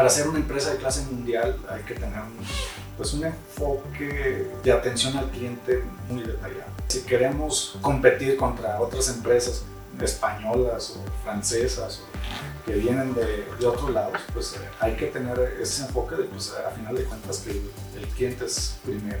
para ser una empresa de clase mundial hay que tener un, pues un enfoque de atención al cliente muy detallado. Si queremos competir contra otras empresas españolas o francesas o que vienen de, de otros lados, pues eh, hay que tener ese enfoque de, pues a final de cuentas, que el, el cliente es primero.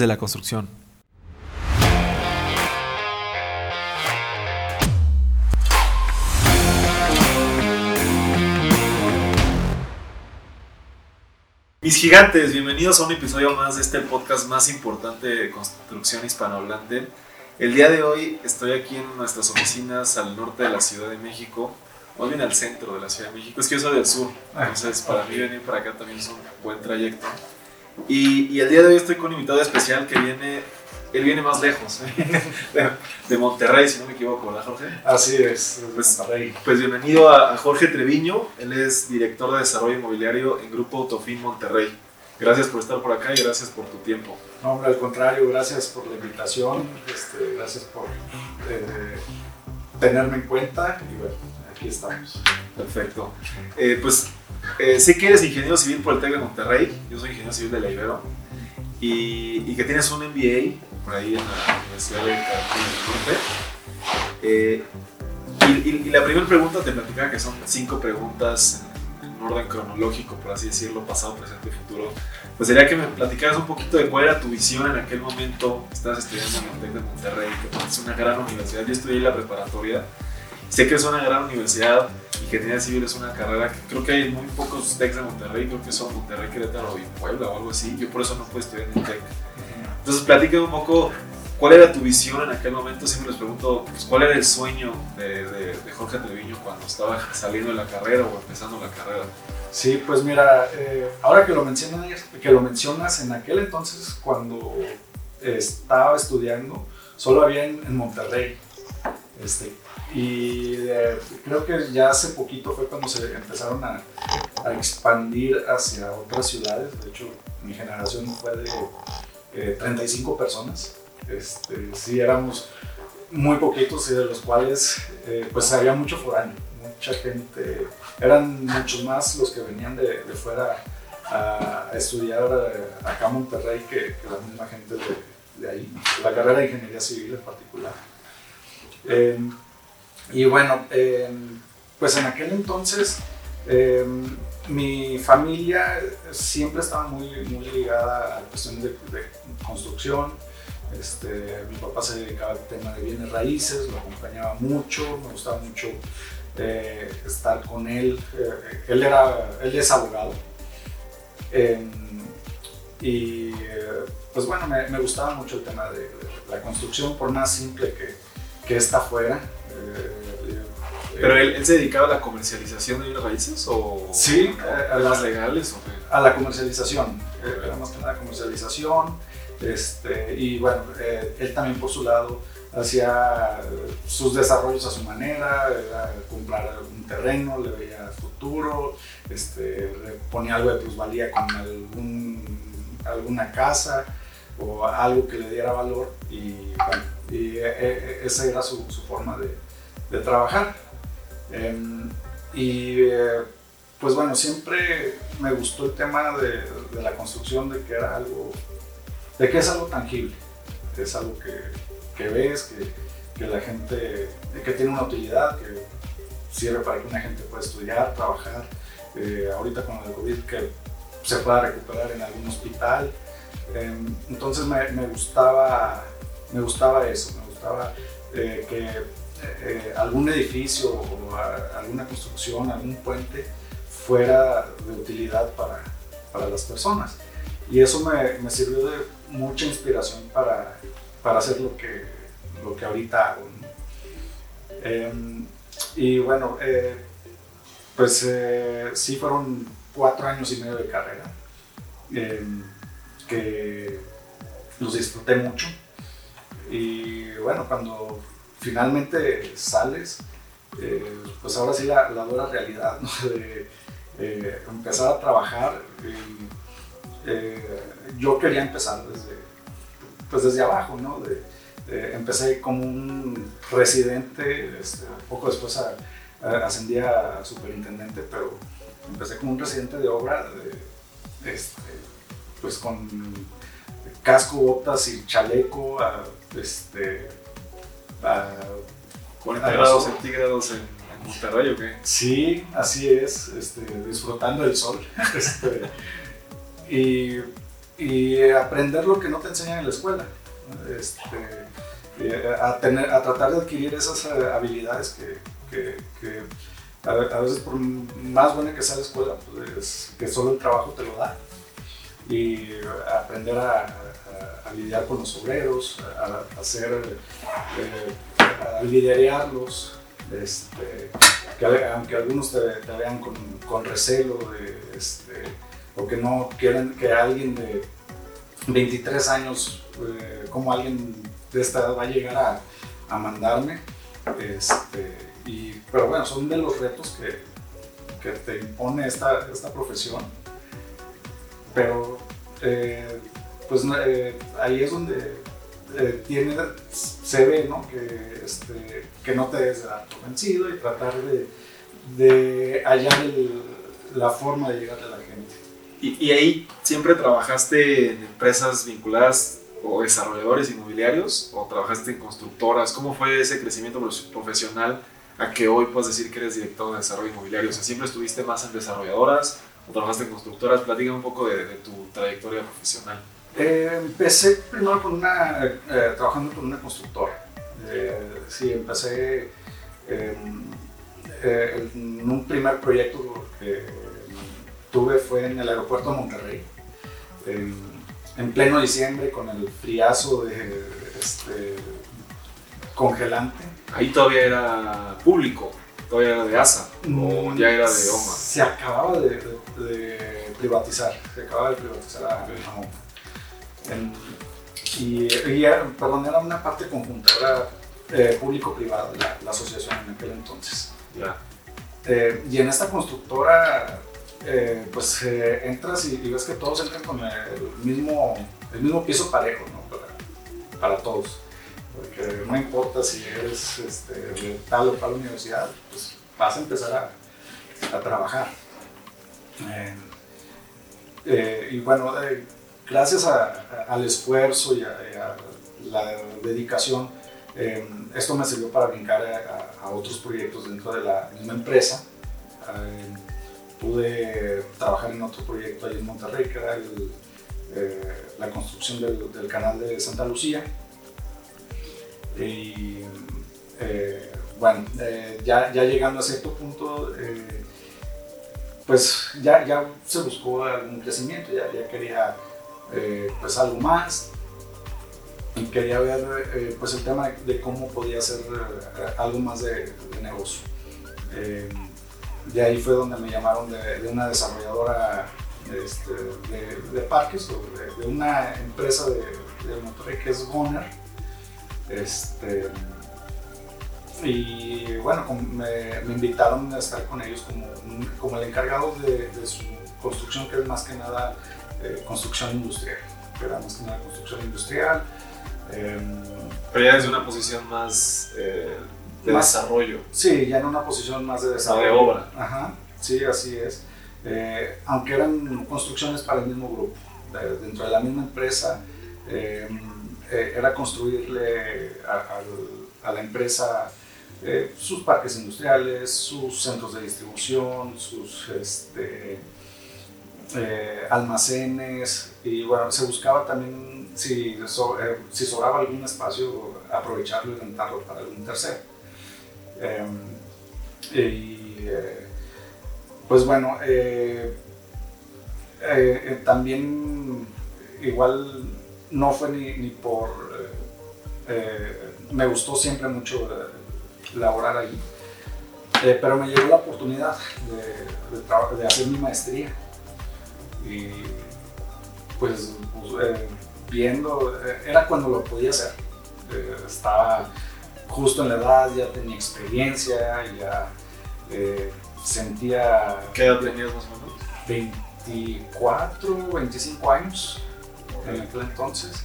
de la construcción. Mis gigantes, bienvenidos a un episodio más de este podcast más importante de construcción hispanohablante. El día de hoy estoy aquí en nuestras oficinas al norte de la Ciudad de México, más bien al centro de la Ciudad de México. Es que yo soy del sur, entonces para mí venir para acá también es un buen trayecto. Y, y el día de hoy estoy con un invitado especial que viene, él viene más lejos, de, de Monterrey, si no me equivoco, ¿verdad Jorge? Así es, Pues- Monterrey. Pues bienvenido a, a Jorge Treviño, él es director de desarrollo inmobiliario en Grupo Autofin Monterrey. Gracias por estar por acá y gracias por tu tiempo. No, hombre, al contrario, gracias por la invitación, este, gracias por eh, tenerme en cuenta y bueno, aquí estamos. Perfecto. Eh, pues eh, sé que eres ingeniero civil por el TEC de Monterrey, yo soy ingeniero civil de la Ibero, y, y que tienes un MBA por ahí en la Universidad de Carolina del Norte. Eh, y, y- y la primera pregunta te platicaba que son cinco preguntas en, en orden cronológico, por así decirlo, pasado, presente y futuro. Pues sería que me platicaras un poquito de cuál era tu visión en aquel momento. Estabas estudiando en el TEC de Monterrey, que es una gran universidad. Yo estudié en la preparatoria. Sé que es una gran universidad, Ingeniería Civil es una carrera que creo que hay muy pocos TECs de Monterrey, creo que son Monterrey, Querétaro y Puebla o algo así. Yo por eso no pude estudiar en el TEC. Entonces, platícame un poco cuál era tu visión en aquel momento. Siempre les pregunto, pues, ¿cuál era el sueño de, de- de Jorge Treviño cuando estaba saliendo de la carrera o empezando la carrera? Sí, pues mira, eh, ahora que lo, mencionas, que lo mencionas, en aquel entonces cuando estaba estudiando, solo había en, en Monterrey. Este, y eh, creo que ya hace poquito fue cuando se empezaron a, expandir hacia otras ciudades. De hecho, mi generación fue de eh, 35 personas. Este, sí, éramos muy poquitos y de los cuales eh, pues había mucho foráneo, mucha gente eran muchos más los que venían de, fuera a, estudiar eh, acá a Monterrey que, que la misma gente de, ahí, la carrera de ingeniería civil en particular. Y bueno, eh, pues en aquel entonces eh, mi familia siempre estaba muy, muy ligada a la cuestión de, construcción. Este, mi papá se dedicaba al tema de bienes raíces, lo acompañaba mucho, me gustaba mucho eh, estar con él. Él, era, él es abogado. Eh, y pues bueno, me, me, gustaba mucho el tema de, de, la construcción, por más simple que, que esta fuera. Eh, ¿Pero él, él, se dedicaba a la comercialización de bienes raíces o sí, a, a las legales? O qué? A la comercialización, era más que nada comercialización. Este, y bueno, eh, él también por su lado hacía sus desarrollos a su manera, era comprar un terreno, le veía futuro, este, le ponía algo de plusvalía con algún, alguna casa o algo que le diera valor y, bueno, y eh, esa era su, su forma de, de trabajar. Eh, y eh, pues bueno, siempre me gustó el tema de, la construcción, de que era algo de que es algo tangible, que es algo que, ves, que, la gente, que tiene una utilidad, que sirve para que una gente pueda estudiar, trabajar. Eh, ahorita con el COVID que se pueda recuperar en algún hospital. Eh, entonces me, me, gustaba, me gustaba eso, me gustaba eh, que algún edificio o alguna construcción, algún puente fuera de utilidad para, para las personas. Y eso me, me sirvió de mucha inspiración para, para hacer lo que, lo que ahorita hago. Eh, y bueno, eh, pues eh, sí fueron cuatro años y medio de carrera, que los disfruté mucho. Y bueno, cuando finalmente sales, eh, pues ahora sí la, la dura realidad de eh, empezar a trabajar. Eh, yo quería empezar desde, pues desde abajo, ¿no? empecé como un residente, este, poco después ascendí a superintendente, pero empecé como un residente de obra, este, pues con casco, botas y chaleco, este, 40 grados centígrados en, en, Monterrey o qué? Sí, así es, este, disfrutando del sol. Este, y, y, aprender lo que no te enseñan en la escuela. Este, a, tener, a tratar de adquirir esas eh, habilidades que, que, a, veces por más buena que sea la escuela, pues que solo el trabajo te lo da. Y aprender a, a lidiar con los obreros, a, hacer, eh, a liderarlos, este, que, aunque algunos te, vean con, recelo de, este, o que no quieren que alguien de 23 años, eh, como alguien de esta edad va a llegar a, a mandarme. Este, y, pero bueno, son de los retos que, que te impone esta, esta profesión. Pero eh, pues eh, ahí es donde eh, tiene, se ve ¿no? que, este, que no te des dar vencido y tratar de, de hallar la forma de llegar a la gente. ¿Y, ¿Y, ahí siempre trabajaste en empresas vinculadas o desarrolladores inmobiliarios o trabajaste en constructoras? ¿Cómo fue ese crecimiento profesional a que hoy puedas decir que eres director de desarrollo inmobiliario? O sea, ¿siempre estuviste más en desarrolladoras o trabajaste en constructoras? Platícame un poco de, de tu trayectoria profesional. Eh, empecé primero con una, eh, trabajando con una constructora. Eh, sí, empecé en un primer proyecto que tuve fue en el aeropuerto de Monterrey, en, pleno diciembre con el friazo de, este, congelante. Ahí todavía era público, todavía era de ASA o mm, ya era de OMA. Se acababa de, privatizar, se acababa de privatizar a, OMA y, perdón, era una parte conjunta, era eh, público-privado, la, asociación en aquel entonces. Eh, y en esta constructora, eh, pues entras y, ves que todos entran con el mismo, el mismo piso parejo, ¿no? Para, para todos. Porque no importa si eres este, de tal o tal universidad, pues vas a empezar a, a trabajar. y bueno, gracias al esfuerzo y a, la dedicación, em, esto me sirvió para brincar a, otros proyectos dentro de la misma empresa. Em, pude trabajar en otro proyecto ahí en Monterrey, que era eh, la construcción del, canal de Santa Lucía. Y eh, bueno, eh, ya, llegando a cierto punto, pues ya, se buscó algún crecimiento, ya quería eh, pues algo más y quería ver eh, pues el tema de cómo podía ser eh, algo más de, negocio. de ahí fue donde me llamaron de, una desarrolladora este, de, parques o de, una empresa de, Monterrey que es Goner. Este, y bueno, me, invitaron a estar con ellos como, como el encargado de, su construcción, que es más que nada eh, construcción industrial, era más que una construcción industrial. Em, Pero ya desde una posición más eh, de desarrollo. Sí, ya en una posición más de desarrollo. De obra. Ajá, sí, así es. Eh, aunque eran construcciones para el mismo grupo, dentro de la misma empresa, em, era construirle a, a la empresa sus parques industriales, sus centros de distribución, sus este, eh, almacenes y bueno, se buscaba también si, eh, si sobraba algún espacio aprovecharlo y rentarlo para algún tercero. Em, y eh, pues bueno, también igual no fue ni, ni por... me gustó siempre mucho laborar. Eh, pero me llegó la oportunidad de, de, de hacer mi maestría. Y pues, pues eh, viendo, eh, era cuando lo podía hacer. estaba justo en la edad, ya tenía experiencia, ya sentía... ¿Qué edad tenías más o menos? 24, 25 años en aquel entonces.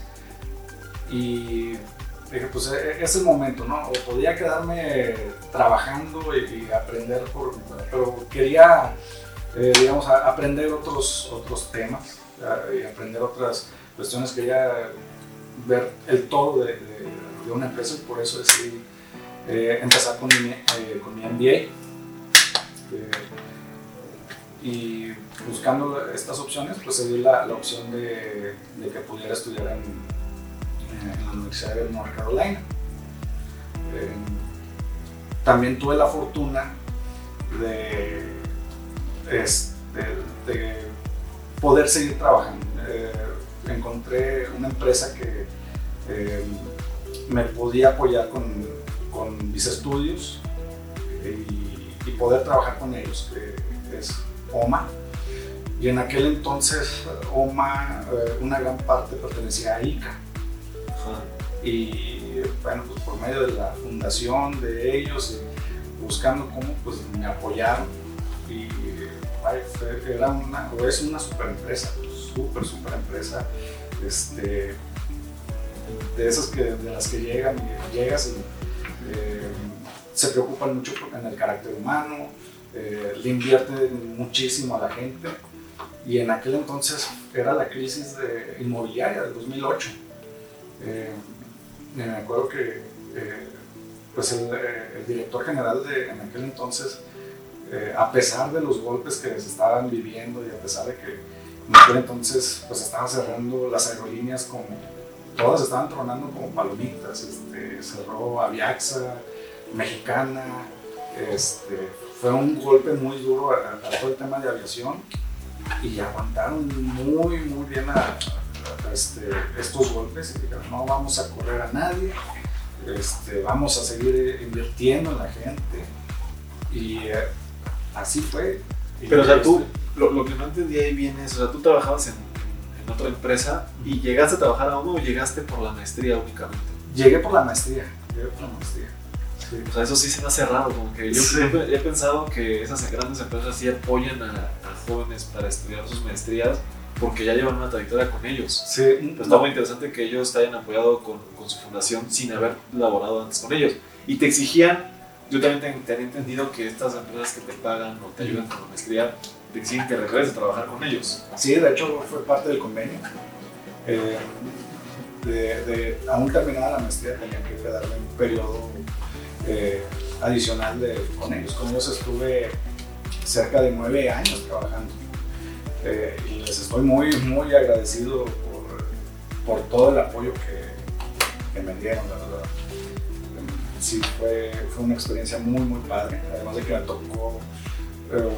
Y dije, pues e, e, es el momento, ¿no? O podía quedarme trabajando y, aprender, por, pero quería, eh, digamos, aprender otros, otros temas y aprender otras cuestiones. Quería ver el todo de, una empresa y por eso decidí eh, empezar con mi, eh, con mi MBA. y buscando estas opciones, pues se la, la opción de, de, que pudiera estudiar en, en la Universidad de North Carolina. Eh, también tuve la fortuna de, de, poder seguir trabajando. Eh, encontré una empresa que eh, me podía apoyar con, con mis estudios y, y, poder trabajar con ellos, que es OMA. Y en aquel entonces OMA, una gran parte pertenecía a ICA. Y bueno, pues por medio de la fundación de ellos, buscando cómo pues me apoyaron. Y era una, o es una super empresa, super, super empresa. Este, de esas que, de las que llegan y llegas y eh, se preocupan mucho en el carácter humano, eh, le invierten muchísimo a la gente y en aquel entonces era la crisis de, inmobiliaria del 2008 eh, me acuerdo que eh, pues eh, el, director general de en aquel entonces, a pesar de los golpes que se estaban viviendo y a pesar de que en aquel entonces pues estaban cerrando las aerolíneas como todas estaban tronando como palomitas, este, cerró Aviaxa, Mexicana, este, fue un golpe muy duro a, todo el tema de aviación y aguantaron muy muy bien este, estos golpes y dijeron, no vamos a correr a nadie, este, vamos a seguir invirtiendo en la gente. Eh, así fue. Pero o sea, tú, lo, lo, que no entendí ahí bien es, o sea, tú trabajabas en, en otra empresa y llegaste a trabajar a uno o llegaste por la maestría únicamente. Llegué por la maestría, llegué por la maestría. Sí. O sea, eso sí se me hace raro, como que yo sí. he pensado que esas grandes empresas sí apoyan a, a jóvenes para estudiar sus maestrías porque ya llevan una trayectoria con ellos. Sí. Pero está muy interesante que ellos te hayan apoyado con, con, su fundación sin haber laborado antes con ellos. Y te exigían, yo también te, te entendido que estas empresas que te pagan o te ayudan con la maestría, te exigen que regreses a trabajar con ellos. Sí, de hecho fue parte del convenio. Eh, aún terminada la maestría tenía que quedarme un periodo eh, adicional con ellos. Con ellos estuve cerca de nueve años trabajando. Eh, y les estoy muy, muy agradecido por, por todo el apoyo que, que, me dieron, la verdad. Sí, fue, fue una experiencia muy, muy padre, además de que me tocó eh,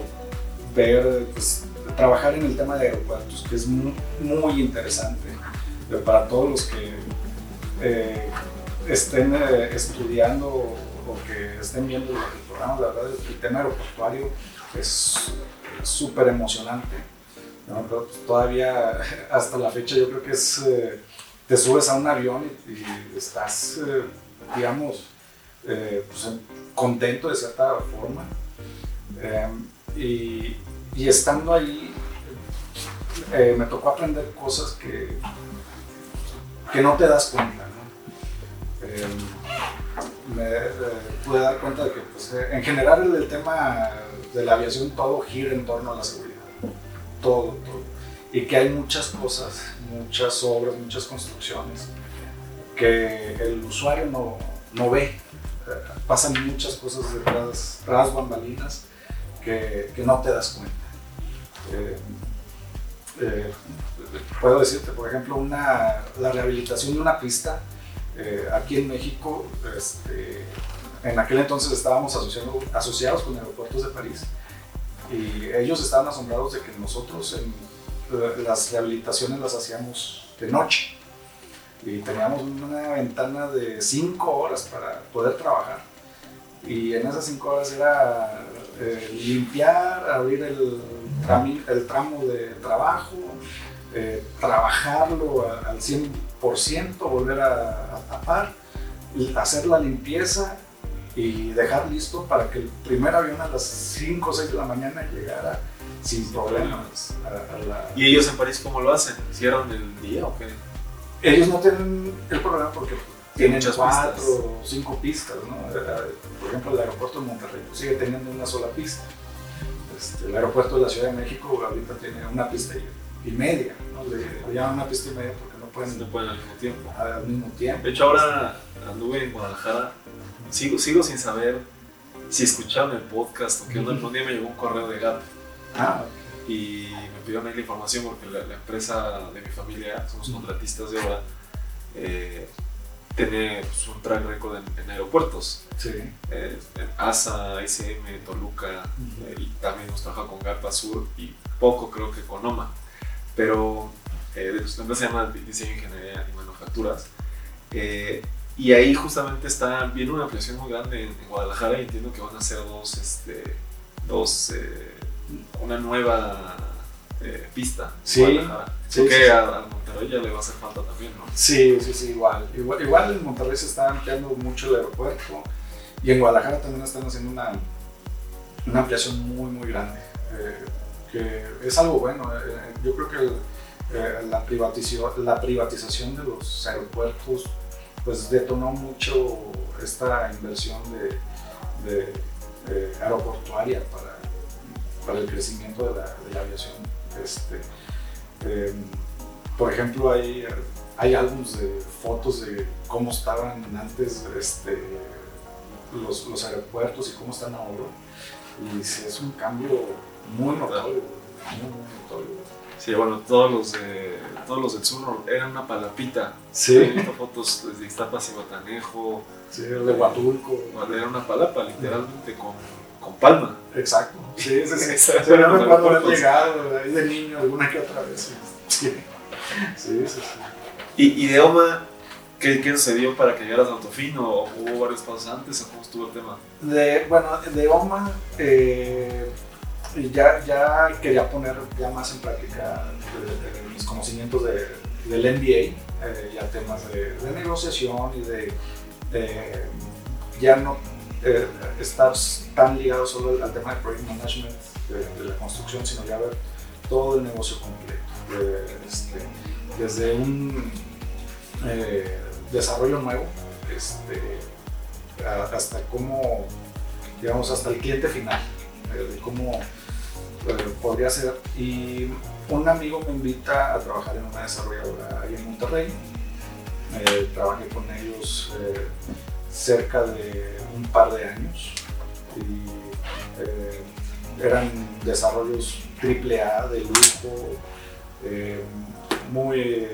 ver, pues, trabajar en el tema de aeropuertos, que es muy, muy interesante pero para todos los que eh, estén eh, estudiando o que estén viendo el programa, la verdad, el tema aeroportuario es súper emocionante todavía hasta la fecha yo creo que es, eh, te subes a un avión y, estás, eh, digamos, eh, pues, contento de cierta forma. Em, y, estando ahí me tocó aprender cosas que, que no te das cuenta. ¿no? Me pude dar cuenta de que pues, en general el, el tema de la aviación todo gira en torno a la seguridad todo, todo. Y que hay muchas cosas, muchas obras, muchas construcciones que el usuario no, no ve. Pasan muchas cosas detrás, tras bambalinas que, que, no te das cuenta. Eh, eh, puedo decirte, por ejemplo, una, la rehabilitación de una pista eh, aquí en México, este, en aquel entonces estábamos asociados con aeropuertos de París y ellos estaban asombrados de que nosotros en las rehabilitaciones las hacíamos de noche y teníamos una ventana de 5 horas para poder trabajar Y en esas cinco horas era eh, limpiar, abrir el, trami- el tramo de trabajo, eh, trabajarlo a- al 100%, volver a, a tapar, hacer la limpieza y dejar listo para que el primer avión a las 5 o 6 de la mañana llegara sin problemas a, a la, ¿Y ellos en París cómo lo hacen? ¿Cierran el día o qué? Ellos no tienen el problema porque tienen cuatro o cinco pistas, ¿no? Eh, Por ejemplo, el aeropuerto de Monterrey sigue teniendo una sola pista. Este, el aeropuerto de la Ciudad de México ahorita tiene una pista y, media, ¿no? Le, le llaman una pista y media porque no pueden No pueden al mismo tiempo. al mismo tiempo. De hecho, ahora anduve en Guadalajara. Sigo, sigo sin saber si escucharon el podcast o qué onda. Un día me llegó un correo de Gap Ah, y me pidieron ahí la información porque la, la empresa de mi familia, somos contratistas de obra, eh, tiene pues, un track record en, en aeropuertos. sí. Eh, en ASA, ICM, Toluca, Ujú. eh, y también hemos trabajado con Garpa Sur y poco creo que con OMA. Pero eh, de nuestra empresa se llama Diseño, Ingeniería y Manufacturas. Eh, y ahí justamente está, viene una ampliación muy grande en, en Guadalajara y entiendo que van a ser dos, este, dos eh, una nueva eh, pista en Sí, Guadalajara. sí, Creo sí, que sí. a, a Monterrey ya le va a hacer falta también, ¿no? Sí, sí, sí, igual. igual. Igual en Monterrey se está ampliando mucho el aeropuerto y en Guadalajara también están haciendo una, una ampliación muy, muy grande. eh, que es algo bueno. eh, yo creo que el- eh, la, privatización, la privatización de los aeropuertos pues detonó mucho esta inversión de, de, eh, aeroportuaria para, para el crecimiento de la, de la aviación. Este, eh, por ejemplo, hay, hay álbumes de fotos de cómo estaban antes este, los, los aeropuertos y cómo están ahora. Y sí, es un cambio muy notorio, muy, muy notorio. Sí, bueno, todos los, de, todos los del sur eran una palapita. He Sí, visto fotos desde Iztapas y Botanejo. sí, de Huatulco. Era una palapa, literalmente, con, con palma. Exacto. Sí, sí, sí. Eso Yo haber aeropuertos. llegado ahí de niño alguna que otra vez. Sí, sí, sí. sí. ¿Y, y de OMA, qué, qué sucedió para que llegaras a Autofino? ¿O hubo varios pasos antes? ¿O cómo estuvo el tema? De, bueno, de OMA eh, ya, ya quería poner ya más en práctica eh, mis conocimientos de, del MBA, eh, ya temas de, de negociación y de, de ya no eh, estar tan ligado solo al, tema de project management de, la construcción, sino ya ver todo el negocio completo, de, este, desde un eh, desarrollo nuevo este, hasta cómo, digamos, hasta el cliente final, eh, de cómo eh, podría ser. Y un amigo me invita a trabajar en una desarrolladora ahí en Monterrey. Eh, trabajé con ellos eh, cerca de un par de años y eh, eran desarrollos triple A de lujo, eh, muy,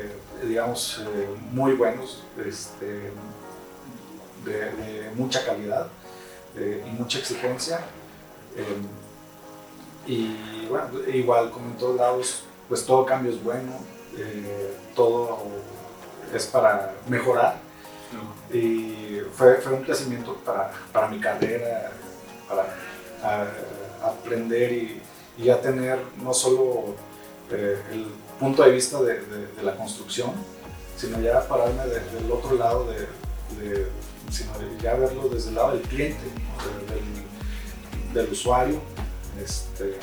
digamos, eh, muy buenos, este, de, de mucha calidad y mucha exigencia. y bueno, igual como en todos lados, pues todo cambio es bueno, todo es para mejorar y fue, fue un crecimiento para, para mi carrera, para a- aprender y, y ya tener no solo eh, el punto de vista de, la construcción, sino ya pararme de- del otro lado, de, sino ya verlo desde el lado del cliente, del, del usuario. Este,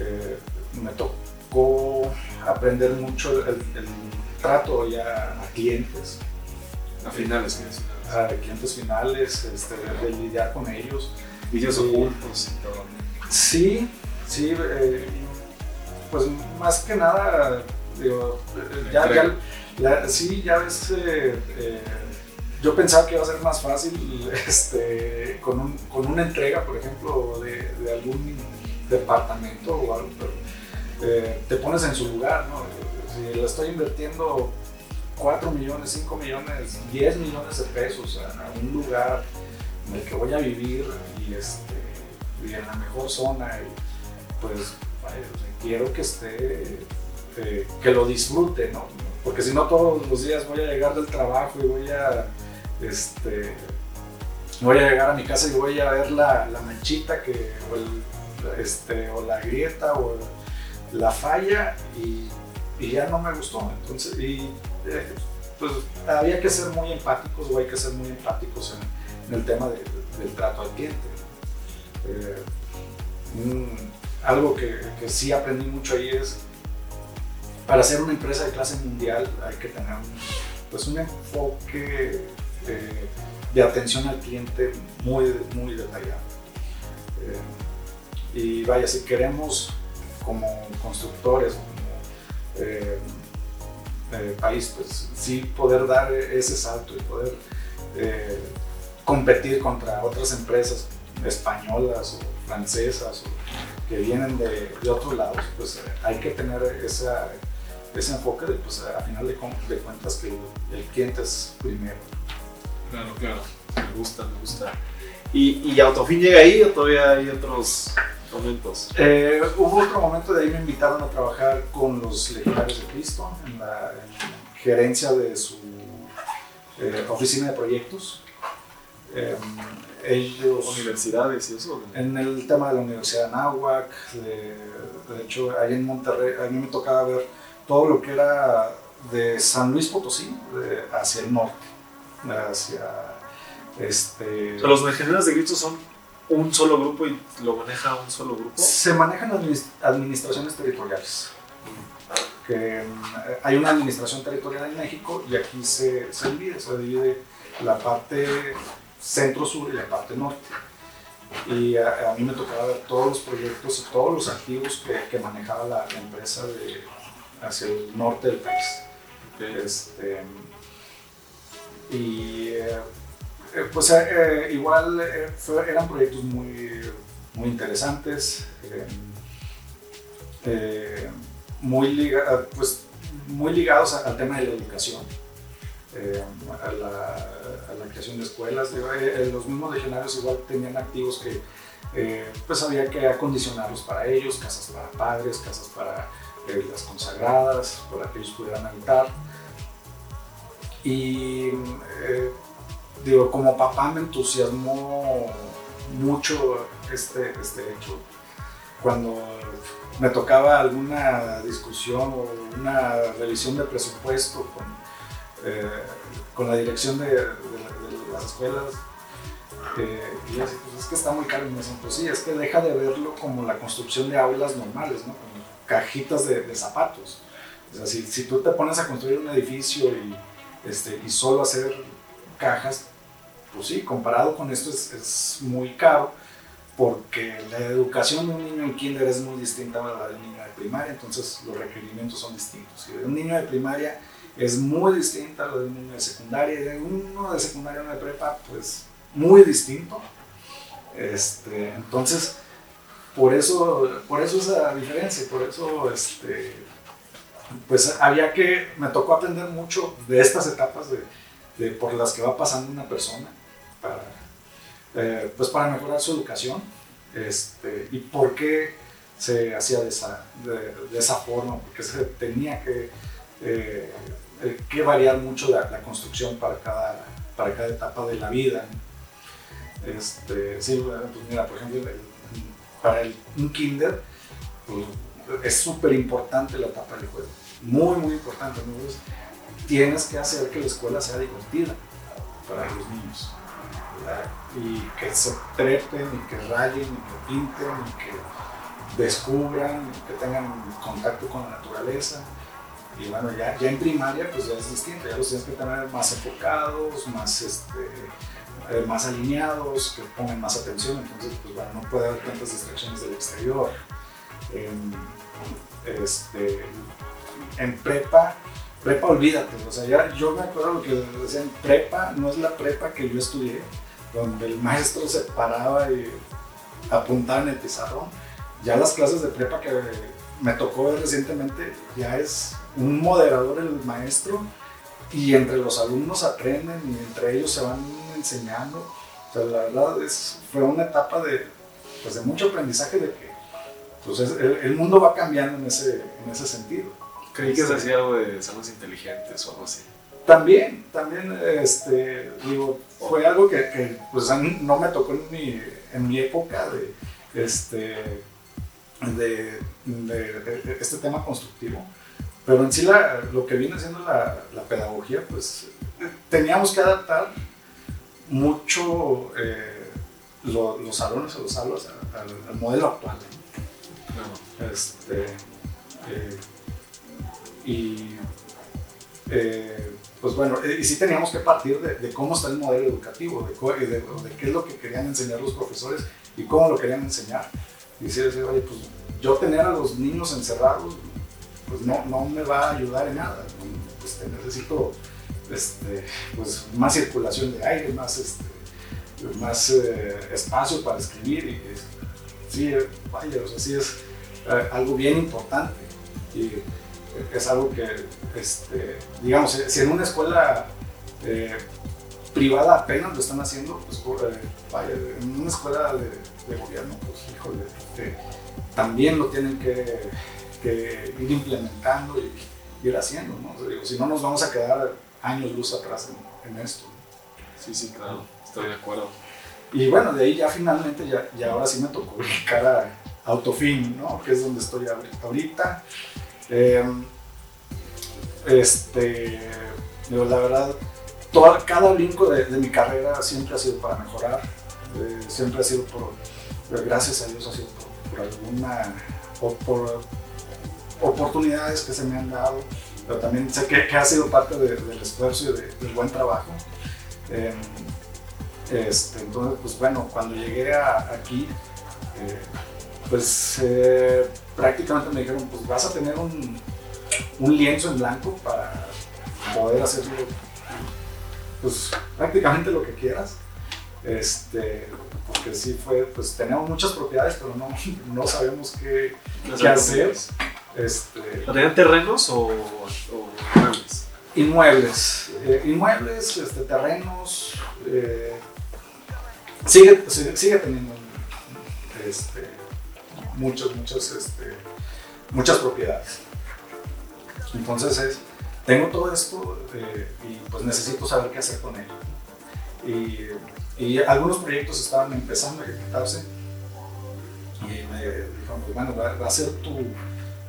eh, me tocó aprender mucho el, el- el trato ya a clientes, A finales, ¿qué es? a clientes finales, este, de, de lidiar con ellos. Vídeos ocultos y todo. Sí, sí, eh, pues más que nada, digo, eh, ya, Entrega. ya- la- sí, ya ves, eh, eh, yo pensaba que iba a ser más fácil este, con, un- con una entrega, por ejemplo, de, de algún departamento o algo, pero te pones en su lugar, ¿no? Si le estoy invirtiendo 4 millones, 5 millones, 10 millones de pesos a, a un lugar en el que voy a vivir y, este, y en la mejor zona, y pues quiero que esté, eh, que lo disfrute, ¿no? Porque si no todos los días voy a llegar del trabajo y voy a, este, voy a llegar a mi casa y voy a ver la, la manchita que, o, el, este, o la grieta o la falla y, y ya no me gustó. Entonces, eh, pues había que ser muy empáticos o hay que ser muy empáticos en, el tema de, del trato al cliente. Eh, algo que, que, sí aprendí mucho ahí es, para ser una empresa de clase mundial hay que tener un, pues un enfoque de, de atención al cliente muy, muy detallado. Eh, y vaya, si queremos como constructores, como eh, eh, país, pues sí poder dar ese salto y poder eh, competir contra otras empresas españolas o francesas o que vienen de, de otros lados, pues hay que tener esa, ese enfoque de, pues a final de, de cuentas que el, el, cliente es primero. Claro, claro, me gusta, me gusta. ¿Y, y Autofin llega ahí o todavía hay otros momentos? Eh, hubo otro momento de ahí me invitaron a trabajar con los legionarios de Cristo en la en gerencia de su eh, oficina de proyectos. Eh, ellos, ¿Universidades y eso? En el tema de la Universidad de Anáhuac, de, de, hecho, ahí en Monterrey, a mí me tocaba ver todo lo que era de San Luis Potosí de, hacia el norte, hacia este... O sea, los legionarios de Cristo son un solo grupo y lo maneja un solo grupo? Se manejan administraciones territoriales. Que hay una administración territorial en México y aquí se, se divide, se divide la parte centro-sur y la parte norte. Y a, a, mí me tocaba ver todos los proyectos y todos los activos que, que manejaba la, la, empresa de, hacia el norte del país. Okay. Este, y eh, pues eh, igual eh, fue, eran proyectos muy, muy interesantes, muy, liga, pues, muy ligados al tema de la educación, a la, a, la, creación de escuelas. los mismos legionarios igual tenían activos que pues había que acondicionarlos para ellos, casas para padres, casas para las consagradas, para que ellos pudieran habitar. Y digo, como papá me entusiasmó mucho este, este hecho. Cuando me tocaba alguna discusión o una revisión de presupuesto con, eh, con la dirección de, de, de las escuelas, eh, y yo decía, pues es que está muy caro. Y me dicen, pues sí, es que deja de verlo como la construcción de aulas normales, ¿no? Como cajitas de, de zapatos. O sea, si, si, tú te pones a construir un edificio y, este, y solo hacer cajas, pues sí, comparado con esto es, es, muy caro porque la educación de un niño en kinder es muy distinta a la de un niño de primaria, entonces los requerimientos son distintos. Y de un niño de primaria es muy distinta a la de un niño de secundaria, y de uno de secundaria a uno de prepa, pues muy distinto. Este, entonces, por eso, por eso esa diferencia, por eso este, pues había que, me tocó aprender mucho de estas etapas de, por las que va pasando una persona para, eh, pues para mejorar su educación este, y por qué se hacía de esa, de, esa forma, porque se tenía que, eh, que variar mucho la, construcción para cada, para cada etapa de la vida. Este, sí, pues por ejemplo, para un kinder pues, es súper importante la etapa del juego, muy, muy importante. Entonces, tienes que hacer que la escuela sea divertida para los niños y que se trepen y que rayen y que pinten y que descubran y que tengan contacto con la naturaleza. Y bueno, ya, ya en primaria pues ya es distinto, ya los tienes que tener más enfocados, más, este, eh, más alineados, que pongan más atención, entonces pues bueno, no puede haber tantas distracciones del exterior. En, este, en prepa prepa olvídate, o sea, ya, yo me acuerdo lo que decían, prepa no es la prepa que yo estudié, donde el maestro se paraba y apuntaba en el pizarrón. Ya las clases de prepa que me tocó ver recientemente, ya es un moderador el maestro y entre los alumnos aprenden y entre ellos se van enseñando. O sea, la verdad es, fue una etapa de, pues, de mucho aprendizaje de que pues, el, el, mundo va cambiando en ese, en ese sentido. Creí que se hacía algo de zonas inteligentes o algo así. También, también, este, digo, fue algo que, que, pues no me tocó en mi, en mi época de, este, de, de, este tema constructivo. Pero en sí la, lo que viene siendo la, la, pedagogía, pues teníamos que adaptar mucho eh, los salones o los salos al, modelo actual. Este, eh, y eh, pues bueno, y sí teníamos que partir de, cómo está el modelo educativo, de, qué es lo que querían enseñar los profesores y cómo lo querían enseñar. Y decir, oye, pues yo tener a los niños encerrados, pues no, no me va a ayudar en nada. Pues necesito este, pues, más circulación de aire, más, este, más eh, espacio para escribir. Y sí, vaya, o sea, sí es eh, algo bien importante. Es algo que, este, digamos, si en una escuela eh, privada apenas lo están haciendo, pues eh, vaya, en una escuela de, gobierno, pues híjole, este, también lo tienen que, ir implementando y ir haciendo, ¿no? si no nos vamos a quedar años luz atrás en, esto. Sí, sí, claro, estoy de acuerdo. Y bueno, de ahí ya finalmente, ya, ya ahora sí me tocó dedicar a Autofin, ¿no? Que es donde estoy ahorita. Em, este, la verdad, toda, cada brinco de, mi carrera siempre ha sido para mejorar, eh, siempre ha sido por, gracias a Dios, ha sido por, alguna, por, oportunidades que se me han dado, pero también sé que, ha sido parte del esfuerzo y del buen trabajo. Em, este, entonces, pues bueno, cuando llegué aquí, eh, pues eh, prácticamente me dijeron, pues vas a tener un, un lienzo en blanco para poder hacerlo, pues prácticamente lo que quieras. Este, porque sí fue, pues tenemos muchas propiedades, pero no, no sabemos qué, qué hacer. Este, ¿Tenían terrenos o, inmuebles? Inmuebles, eh, inmuebles, este, terrenos, eh, sigue, sigue, teniendo este, muchos, muchos, este, muchas propiedades. Entonces es, tengo todo esto eh, y pues necesito saber qué hacer con ello. Y, algunos proyectos estaban empezando a ejecutarse y me dijeron, pues bueno, va, a ser tu,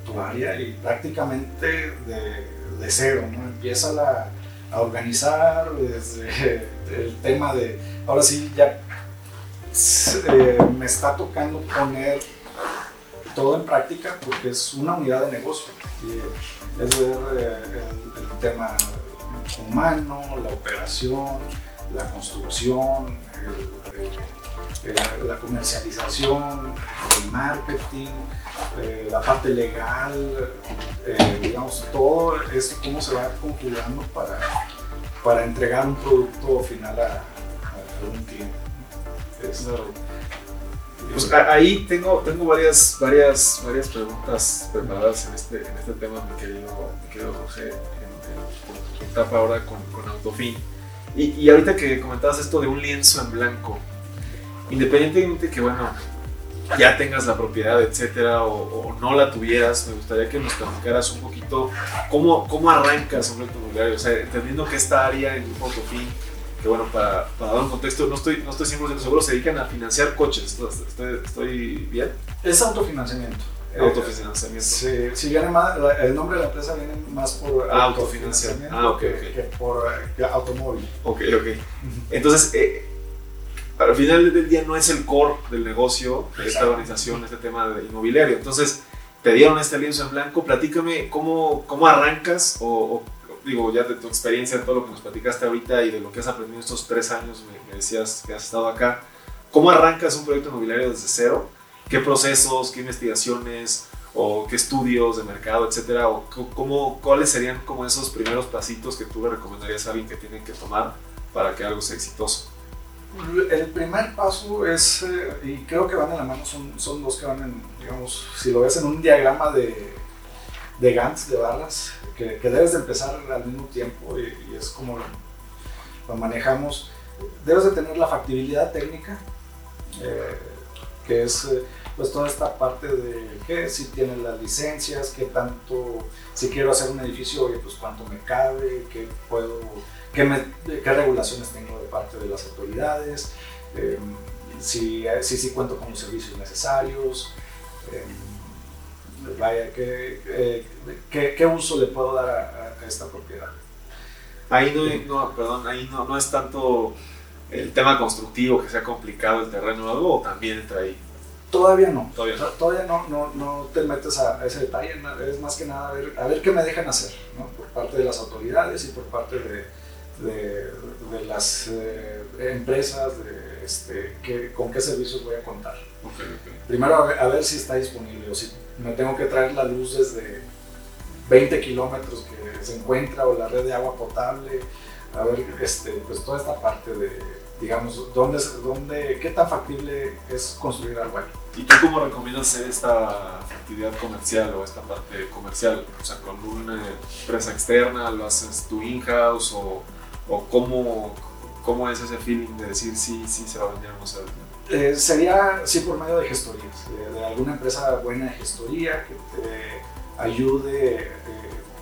tu, área y prácticamente de, de cero. Empieza la, a organizar desde el tema de, ahora sí ya eh, me está tocando poner todo en práctica porque es una unidad de negocio. Y es ver eh, el, tema humano, la operación, la construcción, la comercialización, el marketing, eh, la parte legal, eh, digamos, todo esto, cómo se va configurando para, para entregar un producto final a, a un cliente. Pues ahí tengo, tengo varias, varias, varias preguntas preparadas en este, en este tema, mi querido, mi querido José, en, tu etapa ahora con, con Autofin. Y, y, ahorita que comentabas esto de un lienzo en blanco, independientemente que, bueno, ya tengas la propiedad, etcétera, o, o, no la tuvieras, me gustaría que nos platicaras un poquito cómo, cómo arrancas un proyecto inmobiliario, o sea, entendiendo que esta área en Autofin que bueno, para, para, dar un contexto, no estoy, no estoy 100% seguro, se dedican a financiar coches. ¿Estoy, estoy bien? Es autofinanciamiento. Autofinanciamiento. Sí, si viene más, el nombre de la empresa viene más por ah, autofinanciamiento ah, okay, que, que, por automóvil. Ok, ok. Entonces, eh, al final del día no es el core del negocio de esta organización, este tema de inmobiliario. Entonces, te dieron este lienzo en blanco, platícame cómo, cómo arrancas o, o digo, ya de tu experiencia, todo lo que nos platicaste ahorita y de lo que has aprendido estos tres años, me, decías que has estado acá, ¿cómo arrancas un proyecto inmobiliario desde cero? ¿Qué procesos, qué investigaciones o qué estudios de mercado, etcétera? O cómo, ¿Cuáles serían como esos primeros pasitos que tú le recomendarías a alguien que tiene que tomar para que algo sea exitoso? El primer paso es, eh, y creo que van en la mano, son, son dos que van en, digamos, si lo ves en un diagrama de, de Gantt, de barras, que, debes de empezar al mismo tiempo y, es como lo, manejamos. Debes de tener la factibilidad técnica, eh, que es eh, pues toda esta parte de que si tienen las licencias, qué tanto, si quiero hacer un edificio, oye, pues cuánto me cabe, qué puedo, qué, me, qué regulaciones tengo de parte de las autoridades, eh, si, si, si, cuento con los servicios necesarios, eh, vaya, ¿qué, eh, qué, qué, uso le puedo dar a, a esta propiedad. Ahí no, no, perdón, ahí no, no es tanto el tema constructivo que sea complicado el terreno o algo, o también entra ahí. Todavía no. Todavía no, todavía no, no, no te metes a ese detalle. Es más que nada a ver, a ver qué me dejan hacer ¿no? por parte de las autoridades y por parte de, de, de las eh, empresas, de este, que, con qué servicios voy a contar. Okay, okay. Primero a ver, a ver, si está disponible o si me tengo que traer la luz desde 20 kilómetros que se encuentra o la red de agua potable. A ver, este, pues toda esta parte de, digamos, ¿dónde, dónde, qué tan factible es construir algo ahí. ¿Y tú cómo recomiendas hacer esta actividad comercial o esta parte comercial? O sea, con una empresa externa, lo haces tú in-house o, o cómo, cómo es ese feeling de decir sí, sí se va a vender o no se va a vender? Eh, sería, sí, por medio de gestorías, de, de, alguna empresa buena de gestoría que te ayude, eh,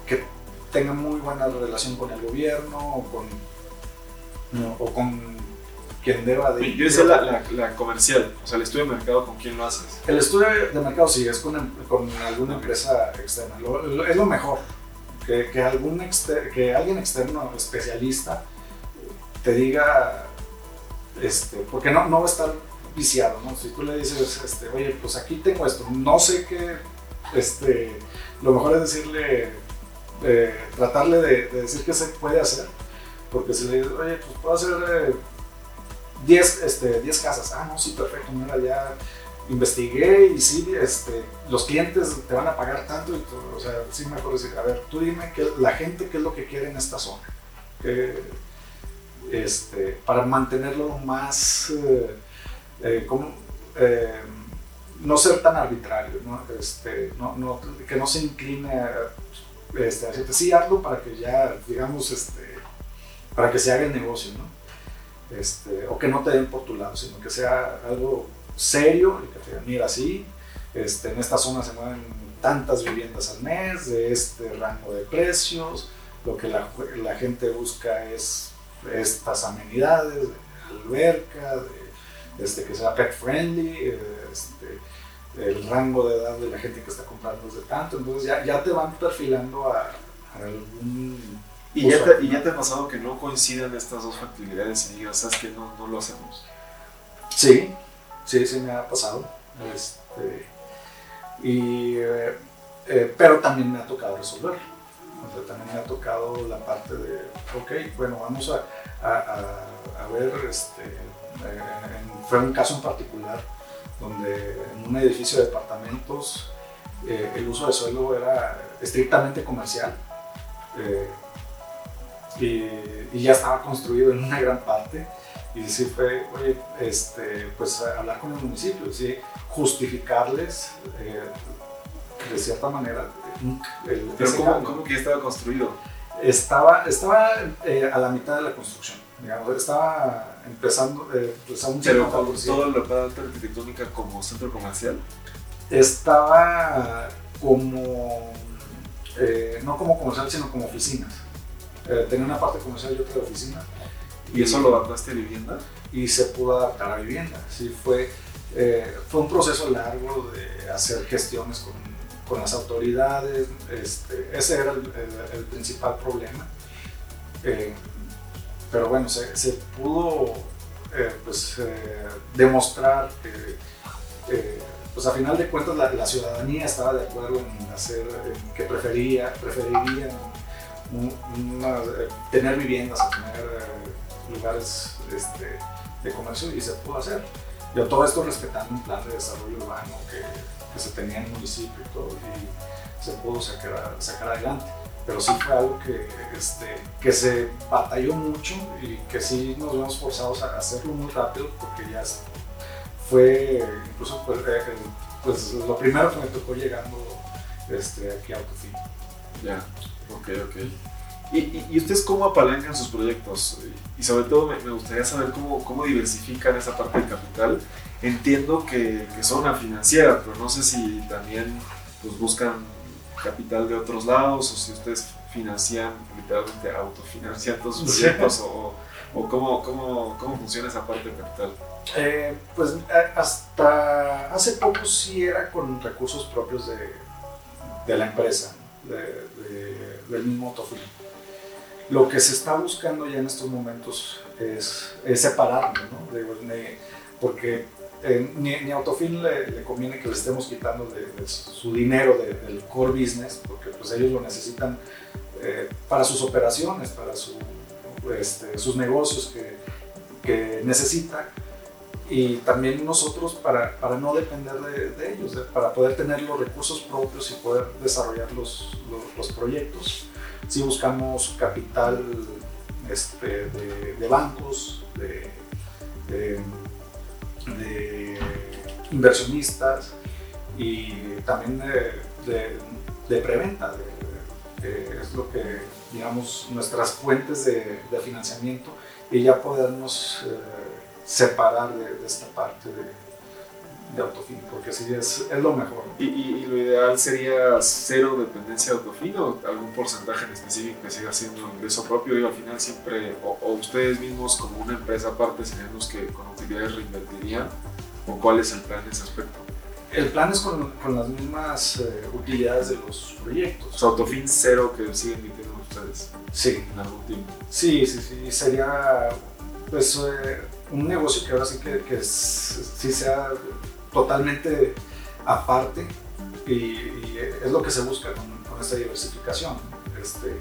que tenga muy buena relación con el gobierno o con, no, o con quien deba de... Yo decía la, la, la, comercial, o sea, el estudio de mercado, ¿con quién lo haces? El estudio de mercado sí, es con, con alguna empresa externa. Lo, lo, es lo mejor, que, que, algún exter, que alguien externo especialista te diga, este, porque no, no va a estar viciado, ¿no? Si tú le dices, este, oye, pues aquí tengo esto, no sé qué, este, lo mejor es decirle, eh, tratarle de, de, decir qué se puede hacer, porque si le dices, oye, pues puedo hacer... Eh, 10 este, diez casas. Ah, no, sí, perfecto. Mira, ya investigué y sí, este, los clientes te van a pagar tanto y todo. O sea, sí me acuerdo decir, a ver, tú dime que la gente qué es lo que quiere en esta zona. Que, este, para mantenerlo más, eh, eh, eh, no ser tan arbitrario. Este, que no se incline a, este, sí, hazlo para que ya, digamos, este, para que se haga el negocio, o que no te den por tu lado, sino que sea algo serio y que te digan, mira, sí, este, en esta zona se mueven tantas viviendas al mes, de este rango de precios, lo que la, la gente busca es estas amenidades, de alberca, de, este, que sea pet friendly, este, el rango de edad de la gente que está comprando es de tanto, entonces ya, ya te van perfilando a, a algún ¿Y ya, te, ¿Y ya te ha pasado que no coincidan estas dos factibilidades y digas, sabes que no, no lo hacemos? Sí, sí, sí me ha pasado. Este, y, eh, eh, pero también me ha tocado resolverlo. También me ha tocado la parte de, ok, bueno, vamos a, a, ver, este, en, fue un caso en particular donde en un edificio de departamentos eh, el uso de suelo era estrictamente comercial. Eh, y, y, ya estaba construido en una gran parte. Y sí fue, oye, este, pues hablar con el municipio, sí, justificarles eh, de cierta manera. El, ¿Pero cómo, cómo, que ya estaba construido? Estaba, estaba eh, a la mitad de la construcción, digamos, estaba empezando, eh, pues a un ¿Pero con toda la parte arquitectónica como centro comercial? Estaba como, eh, no como comercial, sino como oficinas. Eh, tenía una parte comercial y otra de oficina. ¿Y, ¿Y eso lo adaptaste a vivienda? Y se pudo adaptar a vivienda. Sí, fue, eh, fue un proceso largo de hacer gestiones con, con las autoridades. Este, ese era el, el, el principal problema. Eh, pero bueno, se, se pudo eh, pues, eh, demostrar que pues a final de cuentas la, la, ciudadanía estaba de acuerdo en hacer, en que prefería, preferirían tener viviendas, tener eh, lugares este, de comercio y se pudo hacer. Yo todo esto respetando un plan de desarrollo urbano que, que se tenía en el municipio y todo, y se pudo sacar, sacar adelante. Pero sí fue algo que, este, que se batalló mucho y que sí nos vimos forzados a hacerlo muy rápido porque ya fue incluso pues, eh, pues lo primero que me tocó llegando este, aquí a Autofin. Ya. Ok, ok. ¿Y, y, ustedes cómo apalancan sus proyectos? Y sobre todo me, gustaría saber cómo, cómo, diversifican esa parte del capital. Entiendo que, que, son una financiera, pero no sé si también pues, buscan capital de otros lados o si ustedes financian, literalmente autofinancian todos sus proyectos o, o cómo, cómo, cómo, funciona esa parte del capital. Eh, pues hasta hace poco sí era con recursos propios de, de la empresa, de, del mismo Autofin. Lo que se está buscando ya en estos momentos es, es separarlo, ¿no? porque eh, ni, ni, a Autofin le, conviene que le estemos quitando de, su dinero del core business, porque pues ellos lo necesitan eh, para sus operaciones, para su, este, sus negocios que, que necesita y también nosotros para, para no depender de, de ellos, para poder tener los recursos propios y poder desarrollar los, los, proyectos. Si buscamos capital este, de, de, bancos, de, de, inversionistas y también de, preventa, es lo que, digamos, nuestras fuentes de, financiamiento y ya podernos... Eh, separar de, esta parte de, de autofin, porque así es, es lo mejor. ¿Y, ¿Y, lo ideal sería cero dependencia de autofin o algún porcentaje en específico que siga siendo ingreso propio? Y al final siempre, o, ustedes mismos como una empresa aparte serían los que con utilidades reinvertirían, o cuál es el plan en ese aspecto? El plan es con, con las mismas eh, utilidades de los proyectos. O sea, autofin cero que siguen emitiendo ustedes. Sí. En algún tiempo. Sí, sí, sí. Sería, pues... Eh, un negocio que ahora sí que, que sí sea totalmente aparte y, es lo que se busca con, con esta diversificación. Este,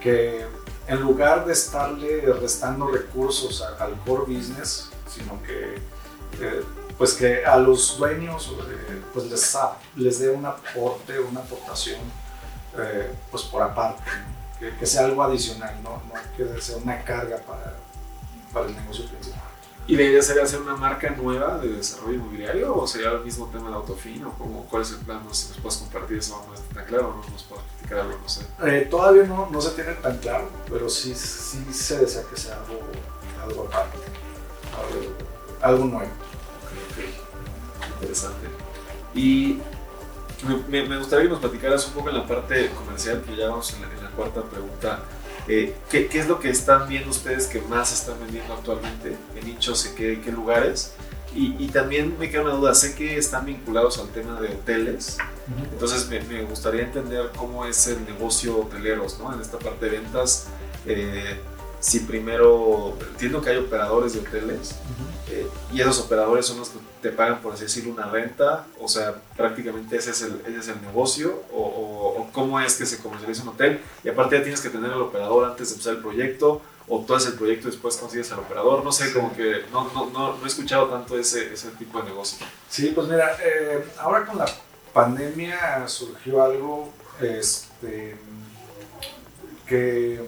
que en lugar de estarle restando recursos al core business, sino que, eh, pues que a los dueños eh, pues les, les dé un aporte, una aportación eh, pues por aparte, que, que, sea algo adicional, no, no que sea una carga para, para el negocio principal. ¿Y la idea sería hacer una marca nueva de desarrollo inmobiliario o sería el mismo tema de autofin o cómo, cuál es el plan? No sé si nos puedes compartir eso, no está tan claro, no nos puedes platicar algo, no sé. Eh, todavía no, no se tiene tan claro, pero sí, sí se desea que sea algo, algo aparte, algo, nuevo. Interesante. Y me, me, gustaría que nos platicaras un poco en la parte comercial, que ya vamos en la, en la cuarta pregunta. Eh, ¿qué, ¿qué, es lo que están viendo ustedes que más están vendiendo actualmente? ¿En nichos? ¿En qué, qué lugares? Y, y, también me queda una duda, sé que están vinculados al tema de hoteles, entonces me, me, gustaría entender cómo es el negocio hoteleros, ¿no? En esta parte de ventas, eh, si primero, entiendo que hay operadores de hoteles, eh, y esos operadores son los que te pagan, por así decirlo, una renta, o sea, prácticamente ese es el, ese es el negocio, o, o, cómo es que se comercializa un hotel, y aparte ya tienes que tener al operador antes de empezar el proyecto, o tú haces el proyecto y después consigues al operador, no sé, como que no, no, no, no, he escuchado tanto ese, ese tipo de negocio. Sí, pues mira, eh, ahora con la pandemia surgió algo este, que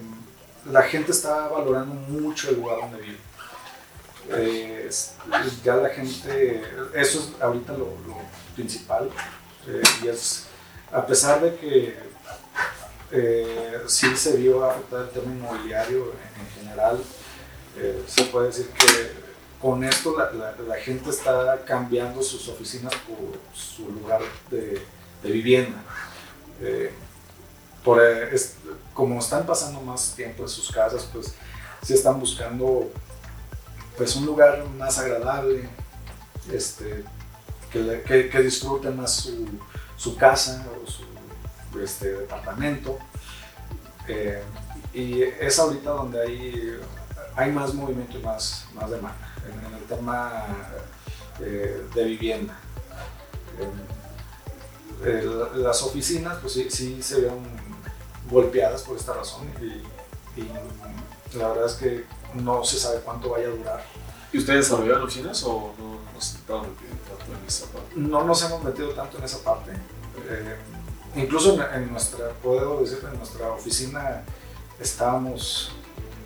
la gente está valorando mucho el lugar donde vive eh, ya la gente, eso es ahorita lo, principal, eh, y es, a pesar de que eh, sí se vio afectar el tema inmobiliario en, general, se puede decir que con esto la, la, gente está cambiando sus oficinas por su lugar de, vivienda. por, como están pasando más tiempo en sus casas, pues sí están buscando pues un lugar más agradable, este, que, que, disfruten más su, su, casa o su este, departamento. Eh, y es ahorita donde hay, hay más movimiento y más, más demanda en, el tema eh, de vivienda. las oficinas pues sí, sí, se ven golpeadas por esta razón y, y la verdad es que no se sabe cuánto vaya a durar. ¿Y ustedes desarrollaron oficinas o no nos estaban metiendo tanto en esa parte? No nos hemos metido tanto en esa parte. Eh, incluso en, nuestra, puedo decir, en nuestra oficina estábamos,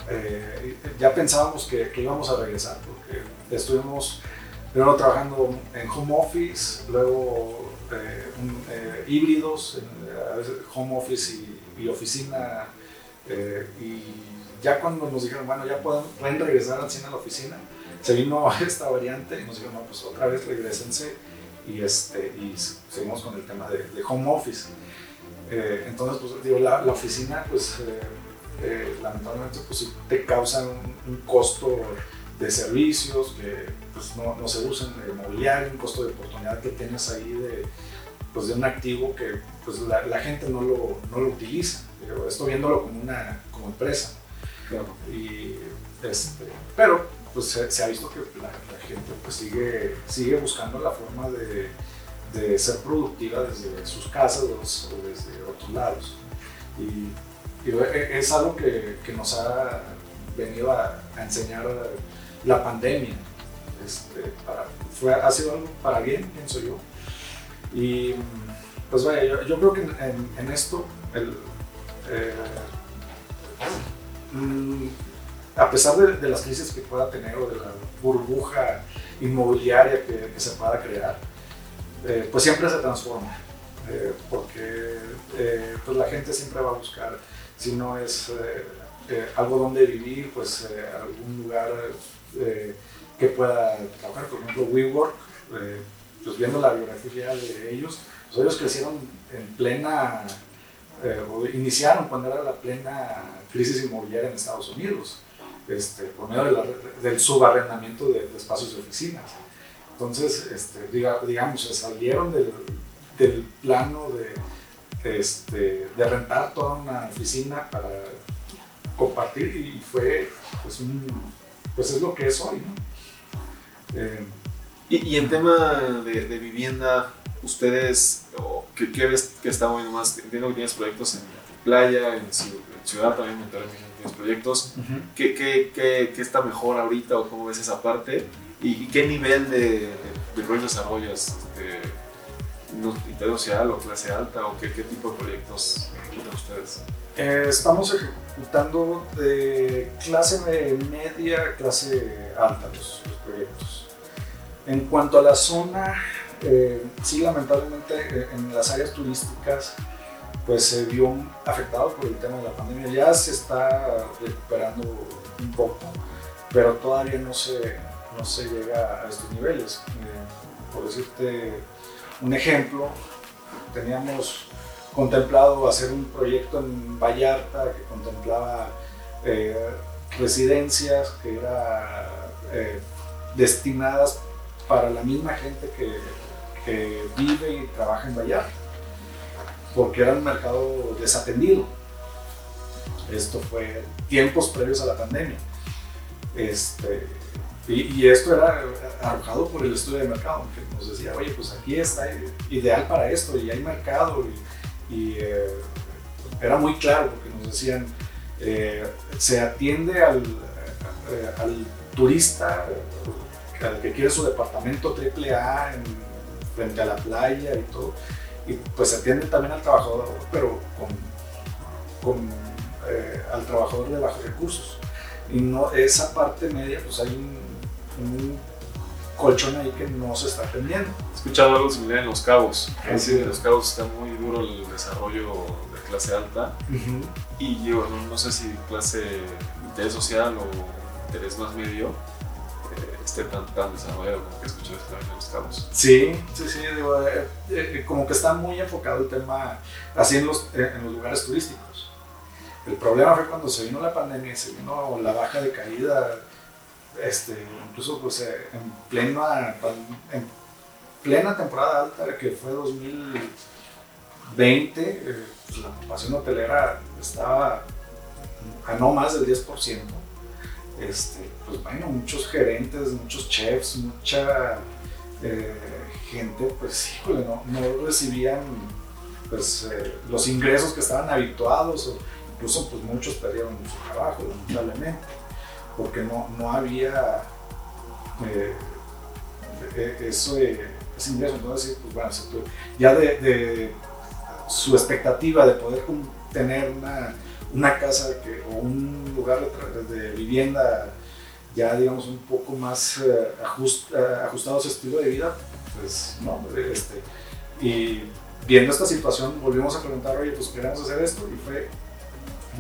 eh, ya pensábamos que, que, íbamos a regresar porque estuvimos primero trabajando en home office, luego eh, híbridos, home office y, y oficina Eh, y ya cuando nos dijeron, bueno, ya pueden, regresar al cine a la oficina, se vino esta variante y nos dijeron, no, pues otra vez regresense y, este, y seguimos con el tema de, home office. Eh, entonces, pues digo, la, la oficina, pues eh, lamentablemente, pues te causan un, costo de servicios que pues, no, no, se usan, de mobiliario, un costo de oportunidad que tienes ahí de, pues, de un activo que pues, la, la gente no lo, no lo utiliza. esto viéndolo como una como empresa. Y, este, pero pues se, ha visto que la, gente pues sigue, sigue buscando la forma de, de ser productiva desde sus casas o desde otros lados. Y, es algo que, que, nos ha venido a, enseñar la pandemia. Este, para, fue, ha sido algo para bien, pienso yo. Y pues vaya, yo, creo que en, esto eh, mm, a pesar de, las crisis que pueda tener o de la burbuja inmobiliaria que, se pueda crear, eh, pues siempre se transforma, eh, porque eh, pues la gente siempre va a buscar, si no es algo donde vivir, pues algún lugar que pueda trabajar, por ejemplo WeWork, pues viendo la biografía de ellos, pues ellos crecieron en plena, o iniciaron cuando era la plena crisis inmobiliaria en Estados Unidos este, por medio del subarrendamiento de, espacios de oficinas. Entonces, este, digamos, se salieron del, plano de, este, de rentar toda una oficina para compartir y fue, pues, pues es lo que es hoy. ¿no? Eh, y, y, en tema de, de vivienda, ustedes, ¿qué, ¿qué, ves que está moviendo más? Entiendo que tienes proyectos en playa, en ciudad, también en los proyectos. ¿Qué, qué, qué, está mejor ahorita o cómo ves esa parte? ¿Y, qué nivel de, de proyectos desarrollas? Este, ¿Interés social o clase alta? ¿O qué, qué tipo de proyectos tienen ustedes? Eh, estamos ejecutando de clase media, clase alta los, proyectos. En cuanto a la zona, eh, sí, lamentablemente eh, en las áreas turísticas pues se vio afectado por el tema de la pandemia. Ya se está recuperando un poco, pero todavía no se, no se llega a estos niveles. Eh, por decirte un ejemplo, teníamos contemplado hacer un proyecto en Vallarta que contemplaba residencias que eran destinadas para la misma gente que, vive y trabaja en Vallarta porque era un mercado desatendido. Esto fue tiempos previos a la pandemia. Este, y, esto era arrojado por el estudio de mercado, que nos decía, oye, pues aquí está ideal para esto y hay mercado. Y, eh, era muy claro porque nos decían, eh, se atiende al, eh, al turista, al que quiere su departamento triple A frente a la playa y todo y pues se atiende también al trabajador, pero con, con eh, al trabajador de bajos recursos. Y no, esa parte media, pues hay un, colchón ahí que no se está atendiendo. He escuchado algo similar en Los Cabos. Sí, en Los Cabos está muy duro el desarrollo de clase alta. Y yo no, sé si clase interés social o interés más medio esté tan, tan desarrollado como que escuché en los cabos. Sí, sí, sí, digo, eh, eh, como que está muy enfocado el tema así en los, eh, lugares turísticos. El problema fue cuando se vino la pandemia se vino la baja de caída, este, incluso pues en, plena, en plena temporada alta que fue 2020, pues, la ocupación hotelera estaba a no más del 10% este, pues bueno, muchos gerentes, muchos chefs, mucha eh, gente, pues híjole, no, no recibían pues, eh, los ingresos que estaban habituados, incluso pues muchos perdieron su trabajo, lamentablemente, porque no, no había eh, eso, ese ingreso. Entonces, pues bueno, ya de su expectativa de poder tener una una casa o un lugar de, vivienda ya digamos un poco más eh, eh, ajustado a su estilo de vida, pues no, este, y viendo esta situación volvimos a preguntar, oye, pues queremos hacer esto y fue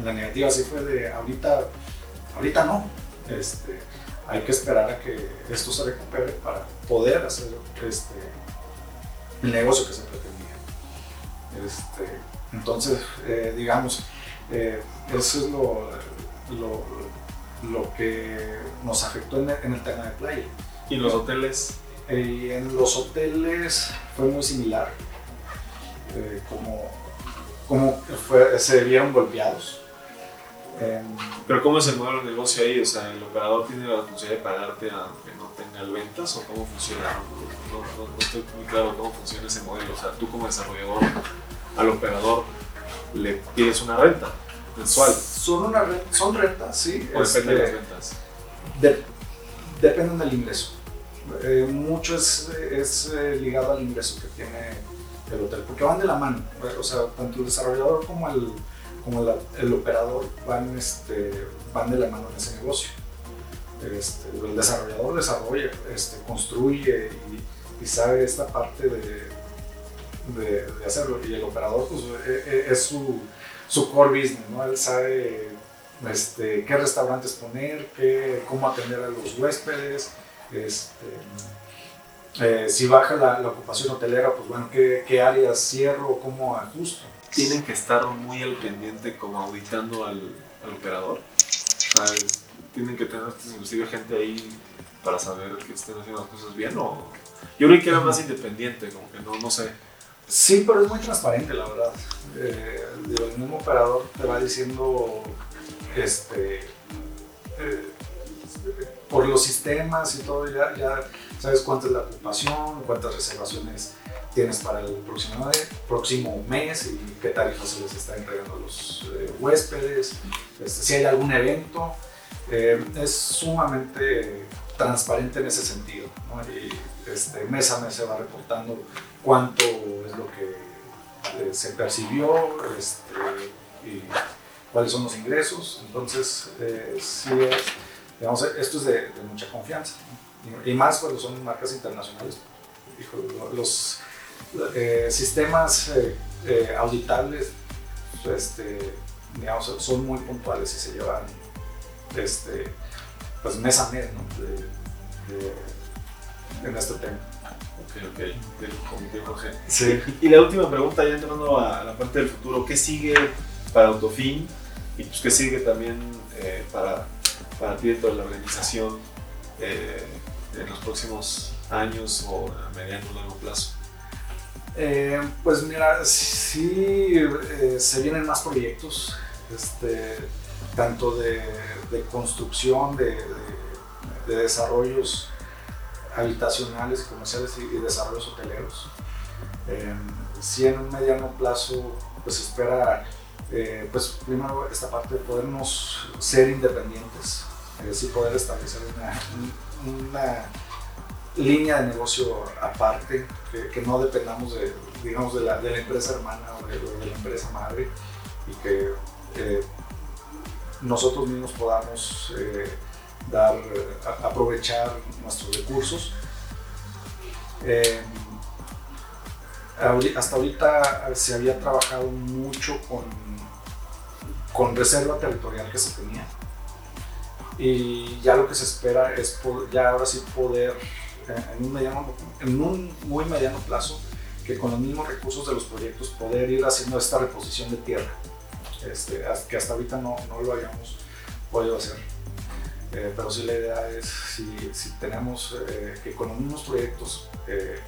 La negativa sí fue de ahorita, ahorita no. Este, hay que esperar a que esto se recupere para poder hacer este, el negocio que se pretendía. Este, entonces, eh, digamos, eh, eso es lo, lo, que nos afectó en el, tema de playa. ¿Y los hoteles? Eh, en los hoteles fue muy similar. como como se vieron golpeados. Pero ¿cómo es el modelo de negocio ahí? O sea, ¿el operador tiene la posibilidad de pagarte aunque no tenga ventas o cómo funciona? No, no, estoy muy claro cómo funciona ese modelo. O sea, tú como desarrollador al operador le pides una renta mensual. Son, una son rentas, sí. ¿O depende de las este, ventas? De, dependen del ingreso. Eh, mucho es, es eh, ligado al ingreso que tiene el hotel, porque van de la mano. O sea, tanto el desarrollador como el como el operador van, este, van de la mano en ese negocio. Este, el desarrollador desarrolla, este, construye y, sabe esta parte de, de, hacerlo. Y el operador pues, e, e, es su, su, core business, ¿no? Él sabe este, qué restaurantes poner, qué, cómo atender a los huéspedes, este, eh, si baja la, ocupación hotelera, pues bueno, qué, qué áreas cierro, cómo ajusto tienen que estar muy al pendiente como auditando al, operador. O sea, tienen que tener inclusive gente ahí para saber que estén haciendo las cosas bien o... Yo creo que era más independiente, como que no, no sé. Sí, pero es muy transparente, la verdad. Eh, el mismo operador te va diciendo, este, eh, por los sistemas y todo, ya, ya sabes cuánta es la ocupación, cuántas reservaciones tienes para el próximo, mes y qué tarifas se les está entregando a los eh, huéspedes, este, si hay algún evento. Eh, es sumamente transparente en ese sentido. Y este, mes a mes se va reportando cuánto es lo que eh, se percibió este, y cuáles son los ingresos. Entonces, sí digamos, esto es de, mucha confianza. Y, más cuando son marcas internacionales. los eh, sistemas eh, eh, auditables este, son muy puntuales y se llevan este, pues mes a mes ¿no? En este tema. Ok, ok, del comité Jorge. Sí. Y la última pregunta, ya entrando a la parte del futuro, ¿qué sigue para Autofin? Y pues, ¿qué sigue también para, para ti dentro de la organización en los próximos años o a mediano o largo plazo? Eh, pues mira, sí eh, se vienen más proyectos, este, tanto de, construcción, de, desarrollos habitacionales, comerciales y, desarrollos hoteleros. Eh, sí en un mediano plazo pues espera pues primero esta parte de podernos ser independientes, sí poder establecer una línea de negocio aparte, que, no dependamos de, digamos, de la, de la empresa hermana o de, la empresa madre y que eh, nosotros mismos podamos eh, dar, aprovechar nuestros recursos. Eh, hasta ahorita se había trabajado mucho con, con reserva territorial que se tenía y ya lo que se espera es ya ahora sí poder en un, mediano, en un muy mediano plazo que con los mismos recursos de los proyectos poder ir haciendo esta reposición de tierra, este, que hasta ahorita no, no lo hayamos podido hacer. Eh, pero sí la idea es, si, si tenemos eh, que con los mismos proyectos eh,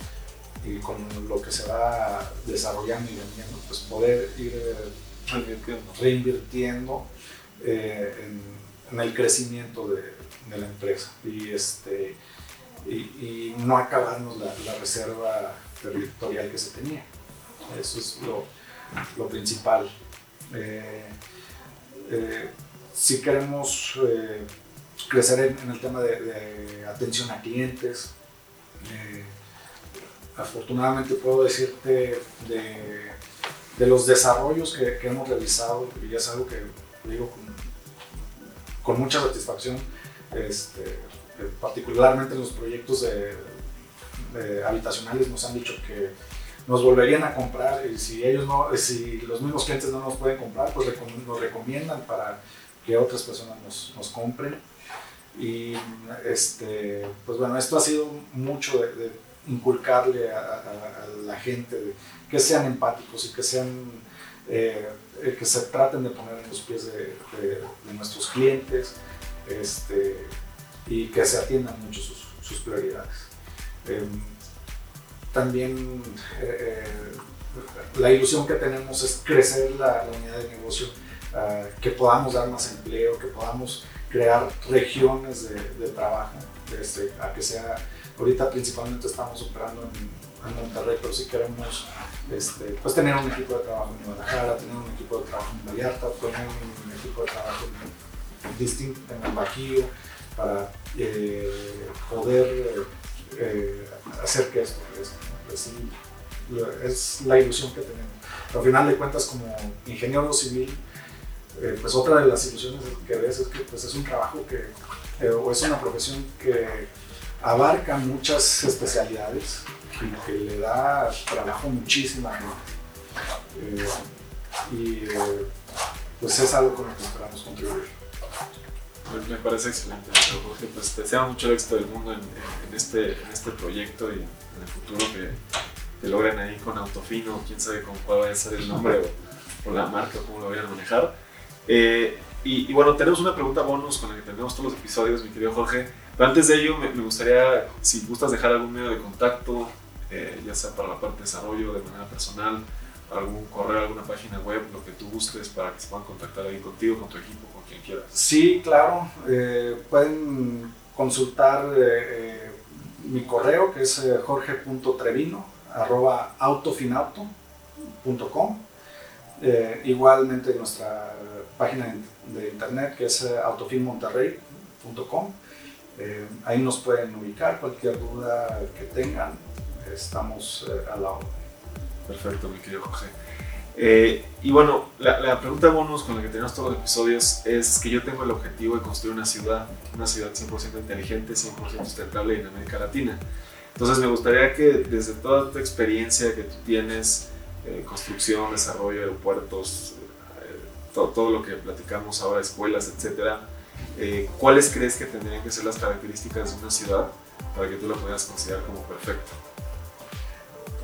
y con lo que se va desarrollando y vendiendo, pues poder ir reinvirtiendo en, en, el crecimiento de, de la empresa. Y este, y, no acabarnos la, reserva territorial que se tenía. Eso es lo, lo principal. Eh, eh, si queremos eh, crecer en, el tema de, atención a clientes, afortunadamente puedo decirte de, los desarrollos que, hemos realizado, y es algo que digo con, mucha satisfacción, este, particularmente en los proyectos habitacionales nos han dicho que nos volverían a comprar y si ellos no, si los mismos clientes no nos pueden comprar, pues nos recomiendan para que otras personas nos compren. Y este, pues bueno, esto ha sido mucho de, inculcarle a, la gente, que sean empáticos y que sean, eh, que se traten de poner en los pies de, nuestros clientes este, y que se atiendan mucho sus, prioridades. Em, también eh, eh, la ilusión que tenemos es crecer la, unidad de negocio, ah, que podamos dar más empleo, que podamos crear regiones de, trabajo, este, a que sea, ahorita principalmente estamos operando en, Monterrey, pero si queremos este, pues tener un equipo de trabajo en Guadalajara, tener un equipo de trabajo en Vallarta, tener un equipo de trabajo distinto en el Bajío, para eh, poder eh, hacer que esto crezca. Pues es la ilusión que tenemos. Pero al final de cuentas, como ingeniero civil, eh, pues otra de las ilusiones que ves es que pues es un trabajo que, eh, o es una profesión que abarca muchas especialidades y que le da trabajo muchísima gente. y pues es algo con lo que esperamos contribuir. Me, parece excelente, Jorge. Pues deseamos mucho el éxito del mundo en, este, en este proyecto y en el futuro que, que logren ahí con Autofino, quién sabe con cuál va a ser el nombre o, la marca, cómo lo vayan a manejar. Eh, y, bueno, tenemos una pregunta bonus con la que tenemos todos los episodios, mi querido Jorge. Pero antes de ello, me, gustaría, si gustas dejar algún medio de contacto, eh, ya sea para la parte de desarrollo, de manera personal, algún correo, alguna página web, lo que tú gustes para que se puedan contactar ahí contigo, con tu equipo, con quien quieras. Sí, claro. Eh, pueden consultar mi correo que es jorge.trevino arroba autofinauto.com igualmente nuestra página de internet que es eh, autofinmonterrey.com eh, ahí nos pueden ubicar cualquier duda que tengan estamos a la orden. Perfecto mi querido Jorge. Eh, y bueno, la, pregunta bonus con la que tenemos todos los episodios es que yo tengo el objetivo de construir una ciudad, una ciudad 100% inteligente, 100% sustentable en América Latina. Entonces me gustaría que desde toda tu experiencia que tú tienes, eh, construcción, desarrollo, aeropuertos, eh, todo, lo que platicamos ahora, escuelas, etcétera, ¿cuáles crees que tendrían que ser las características de una ciudad para que tú la puedas considerar como perfecta?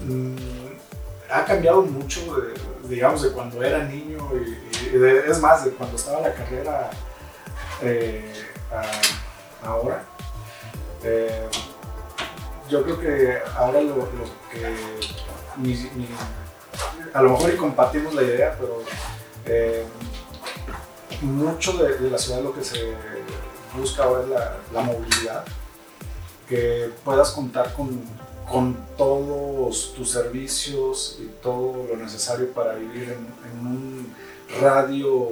Mm, ha cambiado mucho, digamos, de cuando era niño y, es más, de cuando estaba la carrera eh, ahora. Eh, yo creo que ahora lo, que a lo mejor y compartimos la idea, pero eh, mucho de, la ciudad lo que se busca ahora es la, movilidad, que puedas contar con con todos tus servicios y todo lo necesario para vivir en, un radio,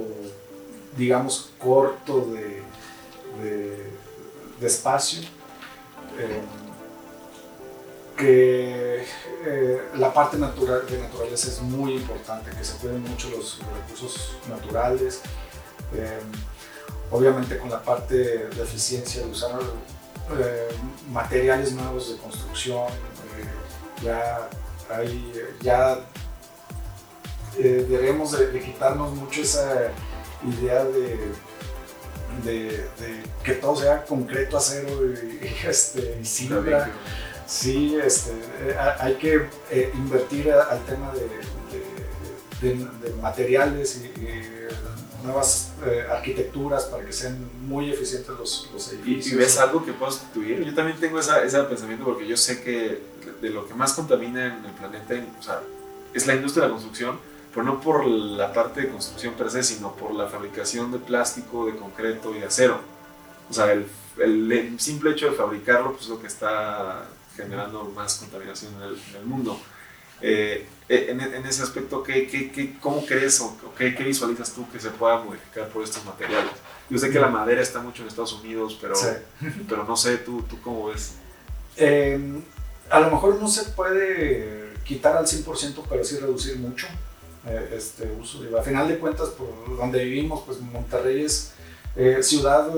digamos, corto de, de, espacio. Eh, que eh, la parte natural, de naturaleza es muy importante, que se cuiden mucho los, recursos naturales. Eh, obviamente con la parte de eficiencia de usar eh, materiales nuevos de construcción, ya hay, ya debemos de, quitarnos mucho esa idea de, de, que todo sea concreto, acero y, este, y Sí, este, hay que invertir al tema de, de materiales y nuevas eh, arquitecturas para que sean muy eficientes los, los edificios. ¿Y, ves algo que puedas sustituir? Yo también tengo esa, ese pensamiento porque yo sé que de lo que más contamina en el planeta o sea, es la industria de la construcción, pero no por la parte de construcción per se, sino por la fabricación de plástico, de concreto y de acero. O sea, el, el, simple hecho de fabricarlo pues, es lo que está generando más contaminación en el, en el mundo. Eh, eh, en, ese aspecto, ¿qué, qué, cómo crees o qué, visualizas tú que se pueda modificar por estos materiales? Yo sé que la madera está mucho en Estados Unidos, pero, pero no sé, ¿tú, ¿tú cómo ves? Em, a lo mejor no se puede quitar al 100%, pero sí reducir mucho eh, este uso. a final de cuentas, por donde vivimos, pues Monterrey es ciudad,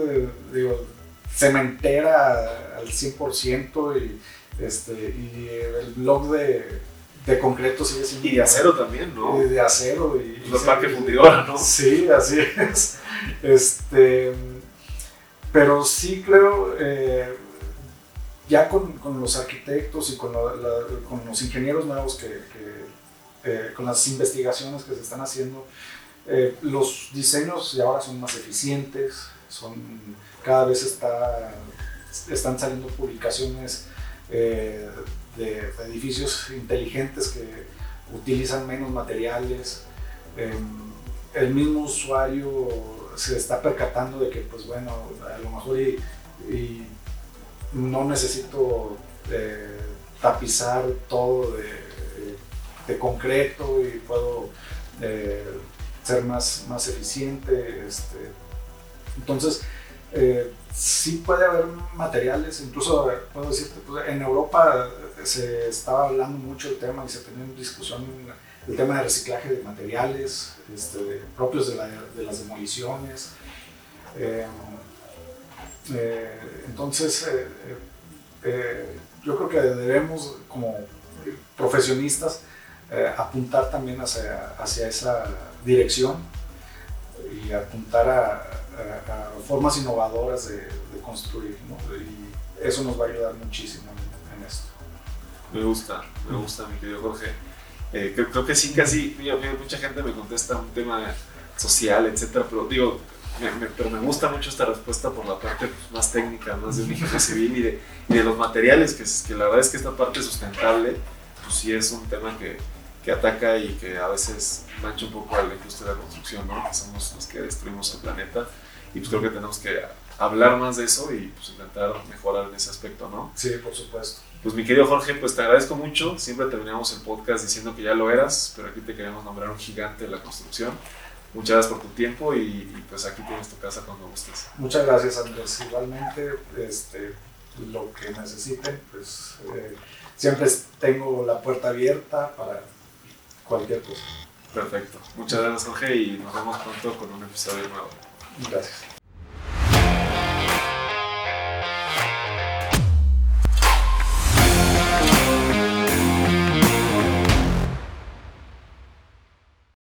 digo, cementera al 100% y, este, y el blog de de concreto sigue siendo. Y de acero también, ¿no? Y de acero. Y, Los parques fundidora, ¿no? Sí, así es. Este, pero sí creo, eh, ya con, con, los arquitectos y con, la, con, los ingenieros nuevos que, que eh, con las investigaciones que se están haciendo, eh, los diseños de ahora son más eficientes, son, cada vez está, están saliendo publicaciones eh, de, edificios inteligentes que utilizan menos materiales. Em, el mismo usuario se está percatando de que, pues bueno, a lo mejor y, no necesito eh, tapizar todo de, concreto y puedo eh, ser más, más eficiente. Este. Entonces, eh, sí puede haber materiales, incluso puedo decirte, pues, en Europa se estaba hablando mucho del tema y se tenía en discusión el tema de reciclaje de materiales este, propios de, las demoliciones. Eh, eh, entonces, yo creo que debemos como profesionistas apuntar también hacia esa dirección y apuntar a, formas innovadoras de, construir, Y eso nos va a ayudar muchísimo en, esto. Me gusta, me gusta, mi querido Jorge. Eh, creo, que sí, casi, mucha gente me contesta un tema social, etcétera, pero digo, me, pero me gusta mucho esta respuesta por la parte pues, más técnica, más de un ingeniero civil y de, y de los materiales, que, que la verdad es que esta parte sustentable, pues sí es un tema que, que ataca y que a veces mancha un poco a la industria de la construcción, ¿no? que somos los que destruimos el planeta. Y pues creo que tenemos que hablar más de eso y pues intentar mejorar en ese aspecto, ¿no? Sí, por supuesto. Pues mi querido Jorge, pues te agradezco mucho. Siempre terminamos el podcast diciendo que ya lo eras, pero aquí te queremos nombrar un gigante de la construcción. Muchas gracias por tu tiempo y, pues aquí tienes tu casa cuando gustes. Muchas gracias Andrés. Igualmente, este, lo que necesiten, pues eh, siempre tengo la puerta abierta para cualquier cosa. Perfecto. Muchas gracias Jorge y nos vemos pronto con un episodio nuevo. Gracias.